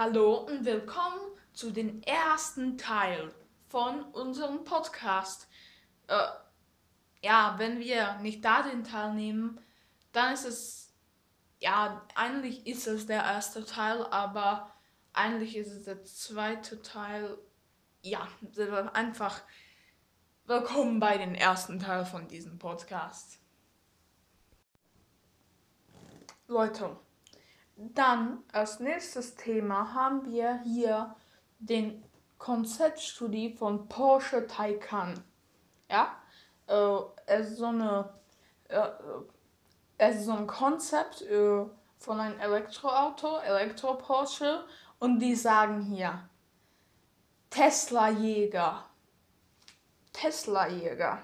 Hallo und willkommen zu dem ersten Teil von unserem Podcast. Äh, ja, wenn wir nicht darin teilnehmen, dann ist es, ja, eigentlich ist es der erste Teil, aber eigentlich ist es der zweite Teil. Ja, einfach willkommen bei dem ersten Teil von diesem Podcast. Leute, dann als nächstes Thema haben wir hier den Konzeptstudie von Porsche Taycan. Ja, äh, es ist so äh, so ein Konzept äh, von einem Elektroauto, Elektro Porsche, und die sagen hier Tesla Jäger, Tesla Jäger.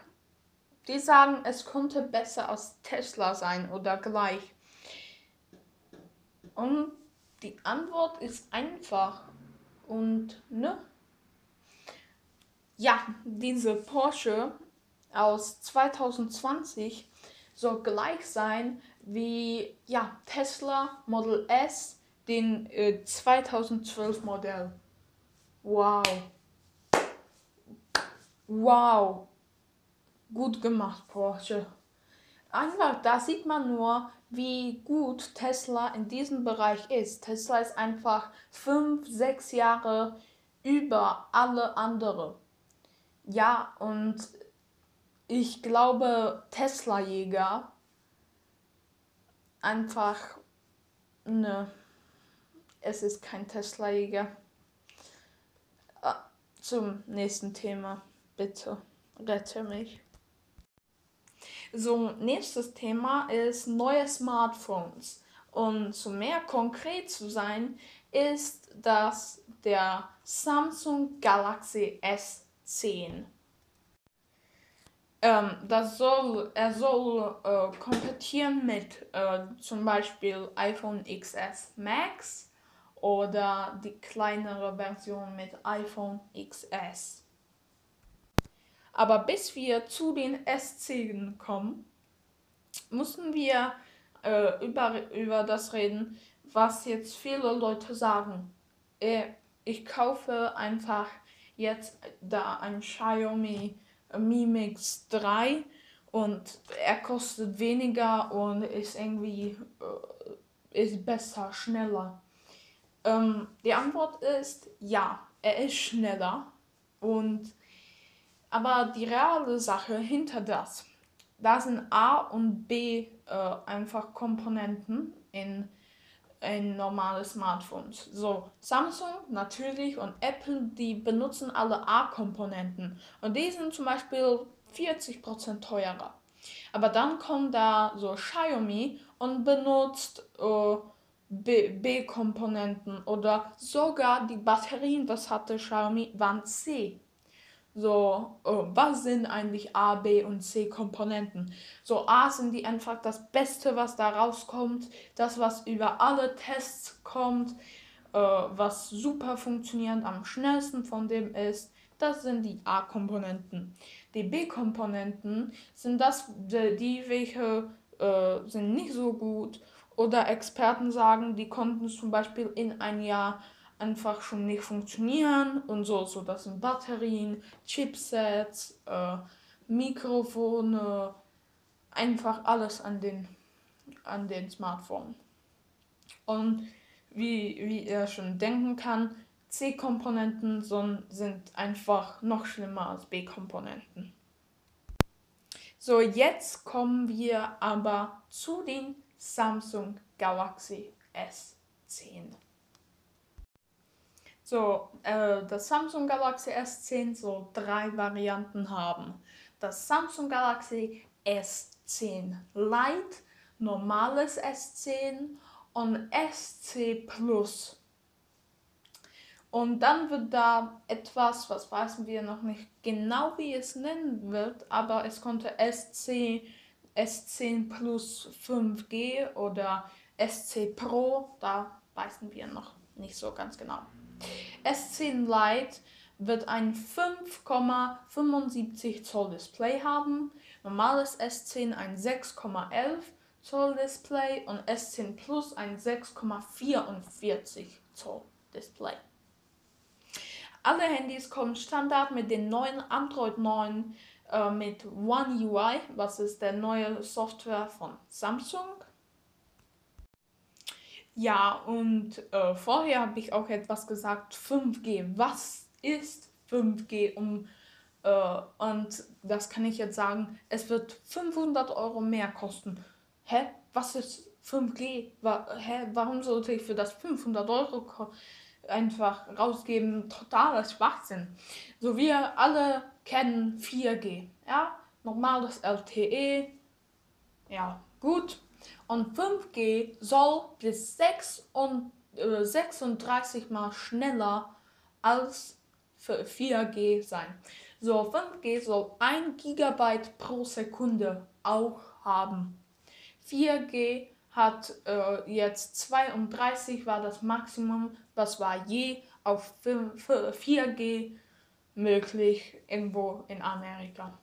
Die sagen, es könnte besser als Tesla sein oder gleich. Und die Antwort ist einfach. Und ne? Ja, diese Porsche aus 2020 soll gleich sein wie ja, Tesla Model S, den äh, 2012 Modell. Wow. Wow. Gut gemacht, Porsche. Einfach, da sieht man nur, wie gut Tesla in diesem Bereich ist. Tesla ist einfach fünf, sechs Jahre über alle andere. Ja, und ich glaube, Tesla-Jäger einfach, ne, es ist kein Tesla-Jäger. Ah, zum nächsten Thema, bitte, rette mich. So, nächstes Thema ist neue Smartphones. Und zu mehr konkret zu sein, ist das der Samsung Galaxy S10. Ähm, das soll, er soll äh, kompetieren mit äh, zum Beispiel iPhone XS Max oder die kleinere Version mit iPhone XS. Aber bis wir zu den S10 kommen, müssen wir äh, über, über das reden, was jetzt viele Leute sagen. Äh, ich kaufe einfach jetzt da ein Xiaomi Mi Mix 3 und er kostet weniger und ist irgendwie äh, ist besser, schneller. Ähm, die Antwort ist ja, er ist schneller und aber die reale Sache hinter das, da sind A und B äh, einfach Komponenten in, in normale Smartphones. So, Samsung natürlich und Apple, die benutzen alle A-Komponenten. Und die sind zum Beispiel 40% teurer. Aber dann kommt da so Xiaomi und benutzt äh, B-Komponenten oder sogar die Batterien, was hatte Xiaomi, waren C so, oh, was sind eigentlich A, B und C Komponenten? So, A sind die einfach das Beste, was da rauskommt, das, was über alle Tests kommt, äh, was super funktioniert, am schnellsten von dem ist, das sind die A-Komponenten. Die B-Komponenten sind das, die, welche äh, sind nicht so gut oder Experten sagen, die konnten zum Beispiel in ein Jahr einfach schon nicht funktionieren und so. So, das sind Batterien, Chipsets, äh, Mikrofone, einfach alles an den, an den Smartphone. Und wie, wie ihr schon denken kann, C-Komponenten sind einfach noch schlimmer als B-Komponenten. So, jetzt kommen wir aber zu den Samsung Galaxy S10. So, äh, das Samsung Galaxy S10 soll drei Varianten haben. Das Samsung Galaxy S10 Lite, normales S10 und SC Plus. Und dann wird da etwas, was wissen wir noch nicht genau, wie es nennen wird, aber es konnte SC, S10 Plus 5G oder SC Pro, da wissen wir noch nicht so ganz genau. S10 Lite wird ein 5,75 Zoll Display haben, normales S10 ein 6,11 Zoll Display und S10 Plus ein 6,44 Zoll Display. Alle Handys kommen Standard mit den neuen Android 9 äh, mit One UI, was ist der neue Software von Samsung. Ja, und äh, vorher habe ich auch etwas gesagt, 5G. Was ist 5G? Um, äh, und das kann ich jetzt sagen, es wird 500 Euro mehr kosten. Hä? Was ist 5G? Wa hä? Warum sollte ich für das 500 Euro einfach rausgeben? Totaler Schwachsinn. So wir alle kennen 4G. Ja, normales LTE. Ja, gut. Und 5G soll bis 6 und, äh, 36 mal schneller als 4G sein. So, 5G soll 1 GB pro Sekunde auch haben. 4G hat äh, jetzt 32 war das Maximum, was war je auf 5, 4G möglich irgendwo in Amerika.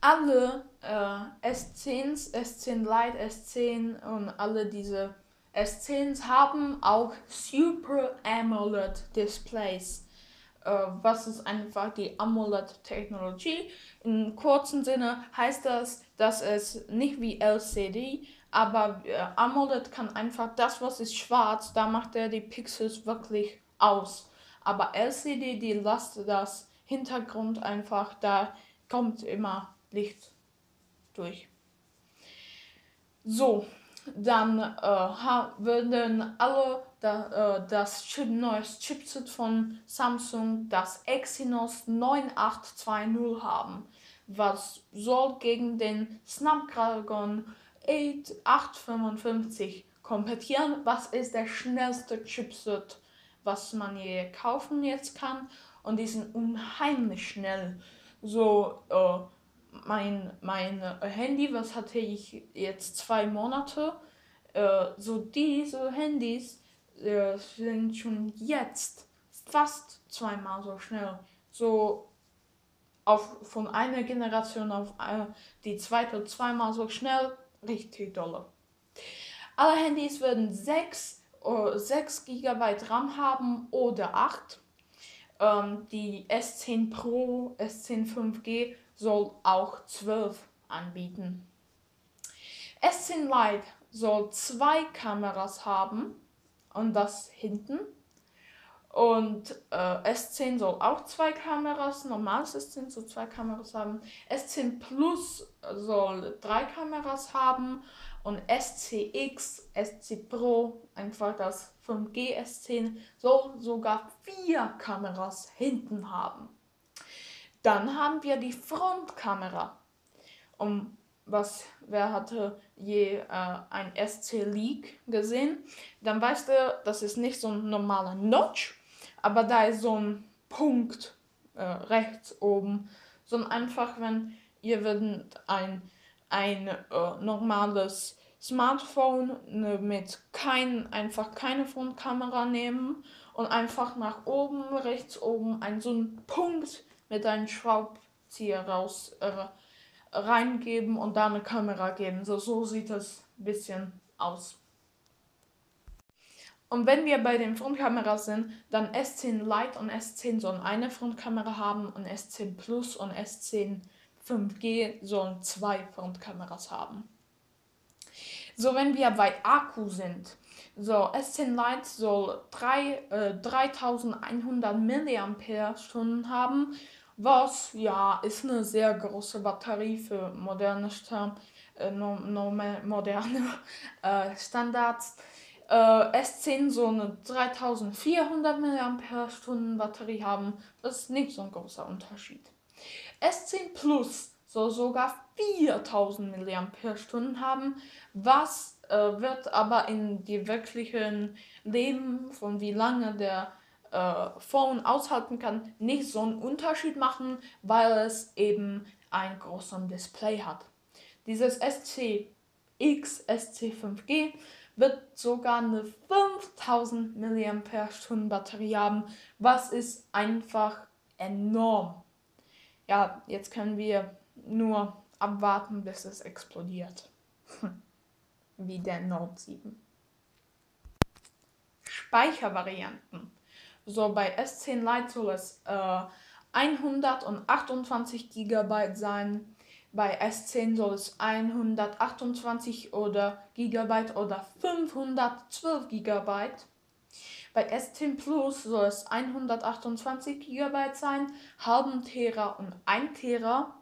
Alle äh, S10s, S10 Lite, S10 und alle diese S10s haben auch Super AMOLED Displays. Äh, was ist einfach die AMOLED-Technologie? Im kurzen Sinne heißt das, dass es nicht wie LCD, aber äh, AMOLED kann einfach das, was ist schwarz, da macht er die Pixels wirklich aus. Aber LCD, die lasst das Hintergrund einfach, da kommt immer Licht durch. So, dann äh, würden alle da, äh, das Chip, neues Chipset von Samsung, das Exynos 9820 haben, was soll gegen den Snapdragon 855 kompetieren. Was ist der schnellste Chipset, was man je kaufen jetzt kann? Und die sind unheimlich schnell. So, äh, mein, mein Handy, was hatte ich jetzt zwei Monate, äh, so diese Handys äh, sind schon jetzt fast zweimal so schnell. So auf, von einer Generation auf eine, die zweite zweimal so schnell, richtig dolle. Alle Handys werden 6, äh, 6 GB RAM haben oder 8. Ähm, die S10 Pro, S10 5G soll auch 12 anbieten. S10 Lite soll zwei Kameras haben und das hinten. Und äh, S10 soll auch zwei Kameras, normales S10 soll zwei Kameras haben. S10 Plus soll drei Kameras haben und SCX, SC Pro, einfach das 5G S10, soll sogar vier Kameras hinten haben. Dann haben wir die Frontkamera. Um was, wer hatte je äh, ein SC Leak gesehen, dann weißt du, das ist nicht so ein normaler Notch, aber da ist so ein Punkt äh, rechts oben. So einfach, wenn ihr würdet ein, ein äh, normales Smartphone ne, mit kein, einfach keine Frontkamera nehmen und einfach nach oben, rechts oben, ein so ein Punkt mit einem Schraubzieher raus äh, reingeben und da eine Kamera geben. So, so sieht das ein bisschen aus. Und wenn wir bei den Frontkameras sind, dann S10 Lite und S10 sollen eine Frontkamera haben und S10 Plus und S10 5G sollen zwei Frontkameras haben. So, wenn wir bei Akku sind, so S10 Lite soll 3, äh, 3100 mAh haben was ja ist eine sehr große Batterie für moderne, Sta äh, moderne äh, Standards. Äh, S10 so eine 3400 mAh Batterie haben, das ist nicht so ein großer Unterschied. S10 Plus soll sogar 4000 mAh haben, was äh, wird aber in die wirklichen Leben von wie lange der äh, Phone aushalten kann, nicht so einen Unterschied machen, weil es eben ein großes Display hat. Dieses SCX SC5G wird sogar eine 5000 mAh Batterie haben, was ist einfach enorm. Ja, jetzt können wir nur abwarten, bis es explodiert. Wie der Note 7. Speichervarianten. So bei S10 Lite soll es äh, 128 GB sein. Bei S10 soll es 128 oder GB oder 512 GB. Bei S10 Plus soll es 128 GB sein, halben Tera und 1 Tera.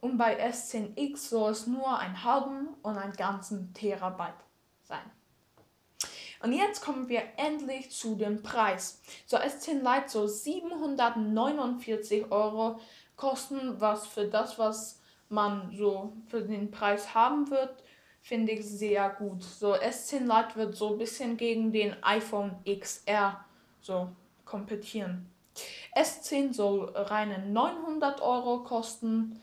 Und bei S10X soll es nur ein halben und einen ganzen Terabyte sein. Und jetzt kommen wir endlich zu dem Preis. So S10 Lite soll 749 Euro kosten, was für das, was man so für den Preis haben wird, finde ich sehr gut. So S10 Lite wird so ein bisschen gegen den iPhone XR so kompetieren. S10 soll reine 900 Euro kosten.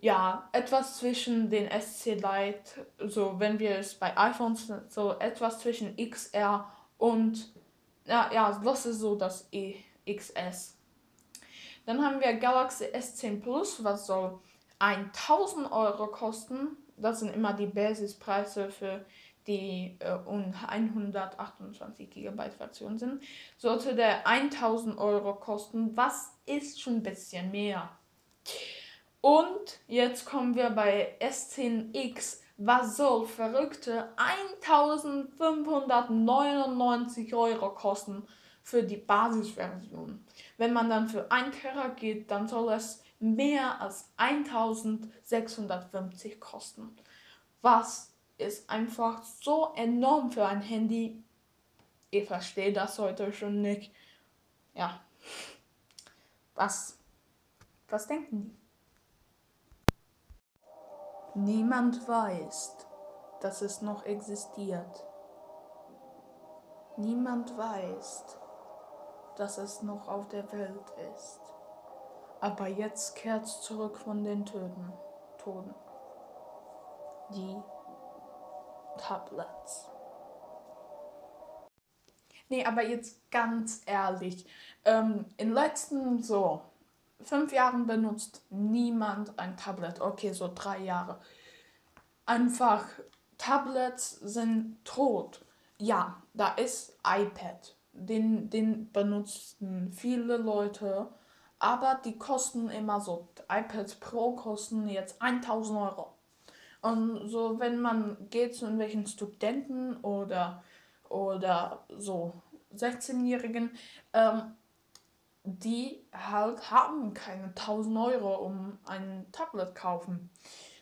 Ja, etwas zwischen den SC Lite, so wenn wir es bei iPhones so etwas zwischen XR und ja, ja, das ist so das e XS. Dann haben wir Galaxy S10 Plus, was soll 1000 Euro kosten. Das sind immer die Basispreise für die äh, 128 GB Version sind. Sollte der 1000 Euro kosten, was ist schon ein bisschen mehr. Und jetzt kommen wir bei S10X. Was soll verrückte 1599 Euro kosten für die Basisversion? Wenn man dann für 1 Terra geht, dann soll es mehr als 1650 kosten. Was ist einfach so enorm für ein Handy. Ich verstehe das heute schon nicht. Ja. Was? Was denken die? Niemand weiß, dass es noch existiert. Niemand weiß, dass es noch auf der Welt ist. Aber jetzt kehrt's zurück von den Töten, Toten. Die Tablets. Nee, aber jetzt ganz ehrlich. Ähm, in letzten so fünf Jahren benutzt niemand ein Tablet. Okay, so drei Jahre. Einfach, Tablets sind tot. Ja, da ist iPad. Den, den benutzen viele Leute aber die kosten immer so, iPads Pro kosten jetzt 1000 Euro. Und so, wenn man geht zu irgendwelchen Studenten oder, oder so 16-Jährigen, ähm, die halt haben keine 1000 Euro, um ein Tablet kaufen.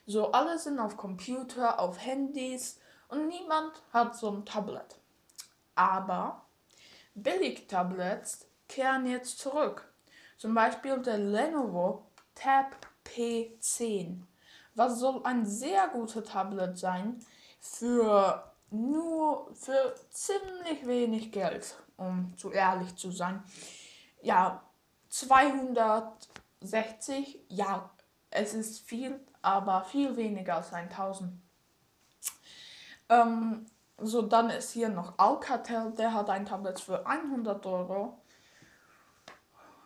So, alle sind auf Computer, auf Handys und niemand hat so ein Tablet. Aber Billig-Tablets kehren jetzt zurück. Zum Beispiel der Lenovo Tab P10. Was soll ein sehr guter Tablet sein für nur für ziemlich wenig Geld, um zu ehrlich zu sein. Ja, 260, ja, es ist viel, aber viel weniger als 1000. Ähm, so, dann ist hier noch Alcatel, der hat ein Tablet für 100 Euro.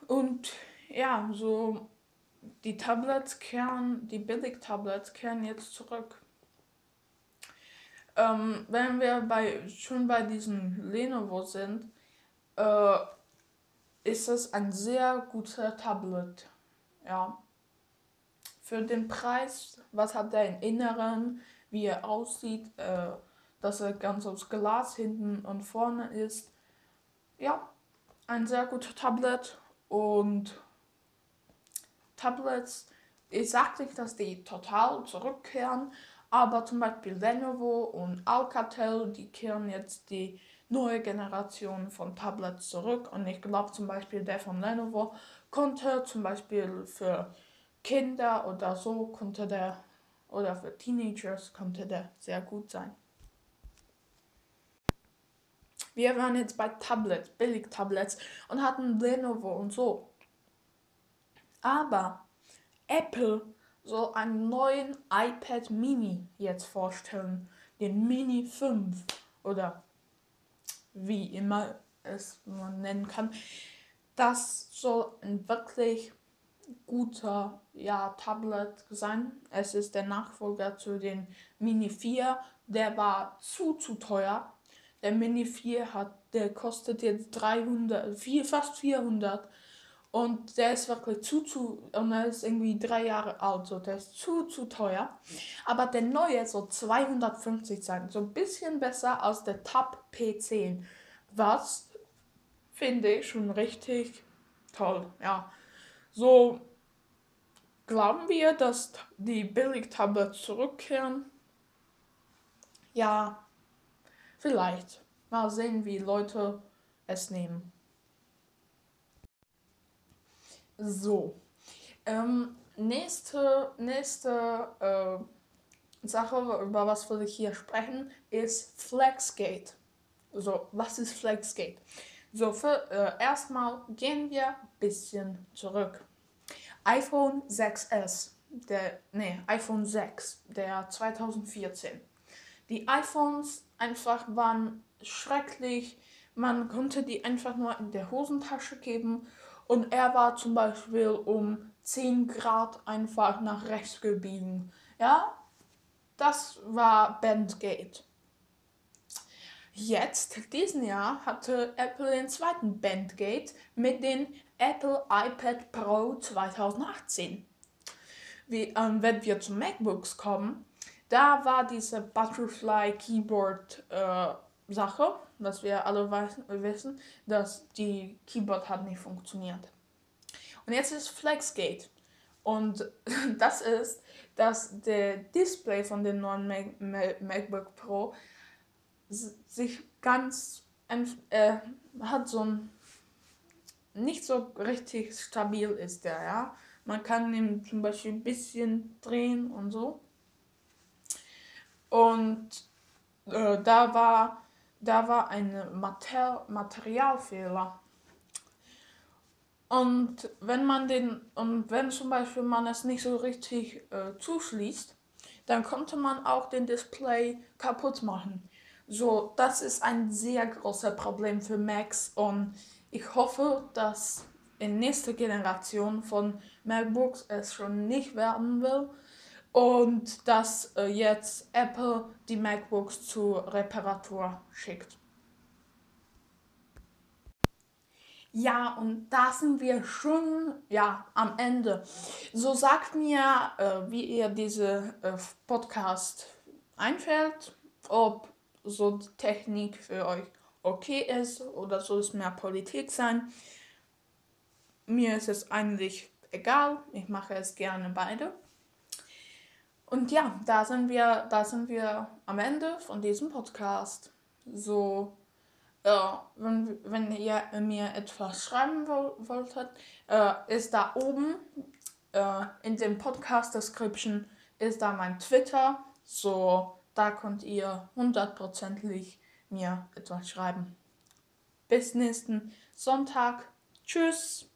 Und ja, so die Tablets kehren, die Billig-Tablets kehren jetzt zurück. Ähm, wenn wir bei, schon bei diesem Lenovo sind, äh, ist es ein sehr guter Tablet. Ja. Für den Preis, was hat er im Inneren, wie er aussieht, äh, dass er ganz aus Glas hinten und vorne ist. Ja, ein sehr guter Tablet und Tablets, ich sage nicht, dass die total zurückkehren, aber zum Beispiel Lenovo und Alcatel, die kehren jetzt die neue Generation von Tablets zurück. Und ich glaube zum Beispiel der von Lenovo konnte zum Beispiel für Kinder oder so konnte der oder für Teenagers konnte der sehr gut sein. Wir waren jetzt bei Tablets, Billig-Tablets und hatten Lenovo und so. Aber Apple soll einen neuen iPad Mini jetzt vorstellen. Den Mini 5 oder wie immer es man nennen kann. Das soll ein wirklich guter ja, Tablet sein. Es ist der Nachfolger zu den Mini 4. Der war zu, zu teuer Der Mini 4 hat, der kostet jetzt 300, vier, fast 400. Und der ist wirklich zu, zu, und er ist irgendwie drei Jahre alt, so der ist zu, zu teuer. Aber der neue soll 250 sein, so ein bisschen besser als der Top P10. Was finde ich schon richtig toll, ja. So glauben wir, dass die Billig-Tablets zurückkehren. Ja, vielleicht. Mal sehen, wie Leute es nehmen. So. Ähm, nächste nächste äh, Sache, über was ich hier sprechen, ist Flexgate. So, was ist Flexgate? So, für, äh, erstmal gehen wir ein bisschen zurück. iPhone 6S, der, nee, iPhone 6, der 2014. Die iPhones einfach waren schrecklich. Man konnte die einfach nur in der Hosentasche geben und er war zum Beispiel um 10 Grad einfach nach rechts gebiegen. Ja, das war Bandgate. Jetzt, diesen Jahr, hatte Apple den zweiten Bandgate mit dem Apple iPad Pro 2018. Wie, ähm, wenn wir zu MacBooks kommen, da war diese Butterfly Keyboard äh, Sache, was wir alle wissen, dass die Keyboard hat nicht funktioniert. Und jetzt ist Flexgate. Und das ist, dass der Display von dem neuen Mac MacBook Pro sich ganz äh, hat so ein nicht so richtig stabil ist der, ja. Man kann ihn zum Beispiel ein bisschen drehen und so. Und äh, da war da war ein Mater Materialfehler. Und wenn man den, und wenn zum Beispiel man es nicht so richtig äh, zuschließt, dann konnte man auch den Display kaputt machen. So, das ist ein sehr großes Problem für Macs und ich hoffe, dass in nächster Generation von MacBooks es schon nicht werden will und dass äh, jetzt Apple die MacBooks zur Reparatur schickt. Ja, und da sind wir schon ja, am Ende. So sagt mir, äh, wie ihr diese äh, Podcast einfällt, ob so die Technik für euch okay ist oder soll es mehr Politik sein. Mir ist es eigentlich egal, ich mache es gerne beide. Und ja, da sind wir, da sind wir am Ende von diesem Podcast. So, äh, wenn, wenn ihr mir etwas schreiben wolltet, äh, ist da oben äh, in dem Podcast Description ist da mein Twitter. So, da könnt ihr hundertprozentig mir etwas schreiben. Bis nächsten Sonntag. Tschüss.